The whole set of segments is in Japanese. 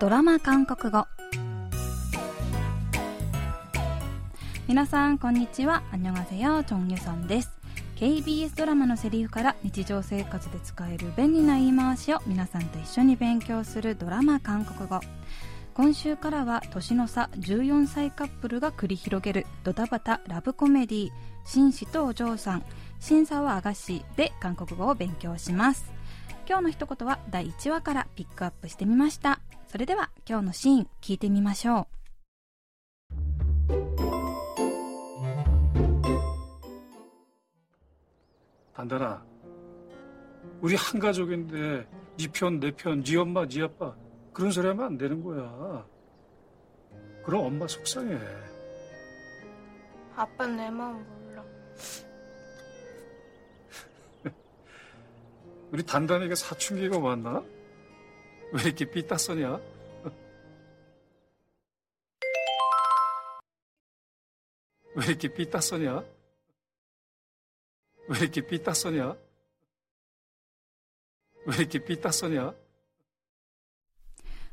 ドラマ韓国語。皆さんこんにちは。アニョガセヨチョンユソンです。KBS ドラマのセリフから日常生活で使える便利な言い回しを皆さんと一緒に勉強するドラマ韓国語。今週からは年の差14歳カップルが繰り広げるドタバタラブコメディ紳士とお嬢さん審査はあがしで韓国語を勉強します。今日の一言は第1話からピックアップしてみました。 それでは今日のシーン聞いてみましょう단단아우리한가족인데니편내편니엄마니아빠 그런 소리 하면 안 되는 거야. 그럼 엄마 속상해. 아빠는 내 마음 몰라. 우리 단단이가 사춘기가 왔나? 왜이렇게삐딱소 냐? 왜이렇게삐딱소 냐? 왜이렇게 삐?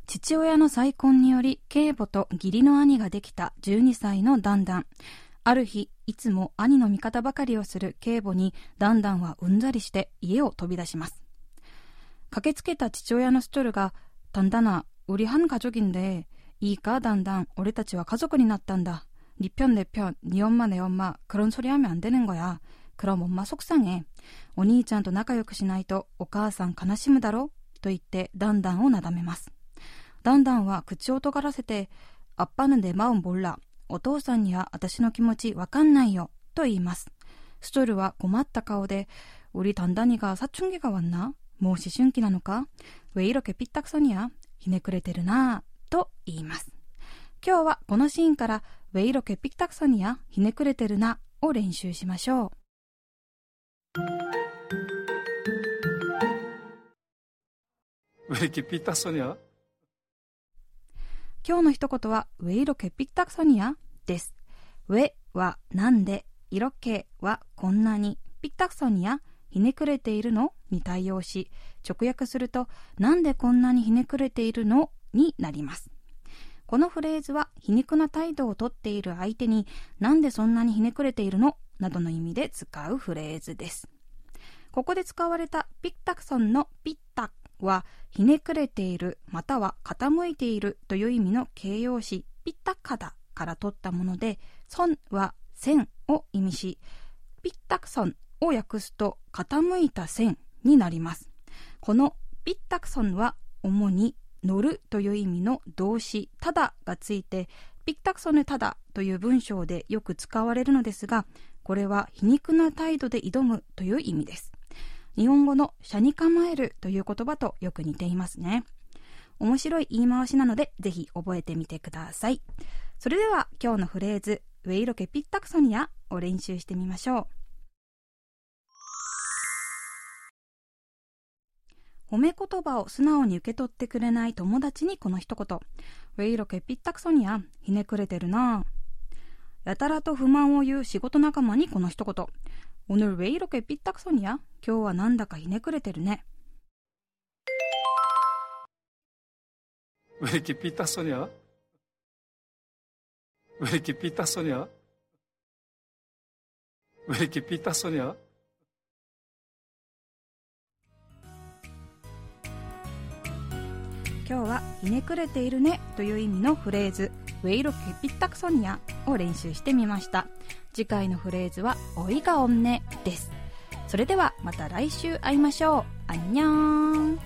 父親の再婚により、継母と義理の兄ができた12歳のダンダン。ある日、いつも兄の味方ばかりをする継母に、ダンダンはうんざりして家を飛び出します。駆けつけた父親のストルが「ダンダナ우리한가족인데いいかダンダン俺たちは家族になったんだ니편내편니엄마내엄마그런소리하면안되는거야그럼엄마속상해お兄ちゃんと仲良くしないとお母さん悲しむだろと言ってダンダンをなだめますダンダンは口を尖らせて、アッパヌデマウンボラ、お父さんには私の気持ちわかんないよ、と言います。ストルは困った顔で、우리단단이가사춘기가왔나 もう思春期なのか？ウェイロケピッタクソニアひねくれてるなぁ、と言います。今日はこのシーンから、ウェイロケピッタクソニアひねくれてるなを練習しましょう。ウェイケピッタクソニア今日の一言は、ウェイロケピッタクソニアです。ウェはなんで、色気はこんなに、ピッタクソニアひねくれているの？に対応し、直訳すると、なんでこんなにひねくれているの？になります。このフレーズは皮肉な態度をとっている相手になんでそんなにひねくれているの？などの意味で使うフレーズです。ここで使われたピッタクソンのピッタはひねくれているまたは傾いているという意味の形容詞ピッタカダから取ったもので損は線を意味しピッタクソンを訳すと傾いた線になりますこのピッタクソンは主に乗るという意味の動詞ただがついてピッタクソネただという文章でよく使われるのですがこれは皮肉な態度で挑むという意味です日本語の車に構えるという言葉とよく似ていますね。面白い言い回しなので、ぜひ覚えてみてください。それでは今日のフレーズ、ウェイロケピッタクソニアを練習してみましょう。褒め言葉を素直に受け取ってくれない友達にこの一言。ウェイロケピッタクソニア、ひねくれてるなやたらと不満を言う仕事仲間にこの一言。오늘왜이렇게삐딱선이야今日はなんだかひねくれてるね。왜이렇게삐딱서냐왜이렇게삐딱서냐왜이렇게삐딱서냐 今日はひねくれているねという意味のフレーズウェイロケピッタクソニアを練習してみました。次回のフレーズはおいがおんねです。それではまた来週会いましょう。あんにゃーん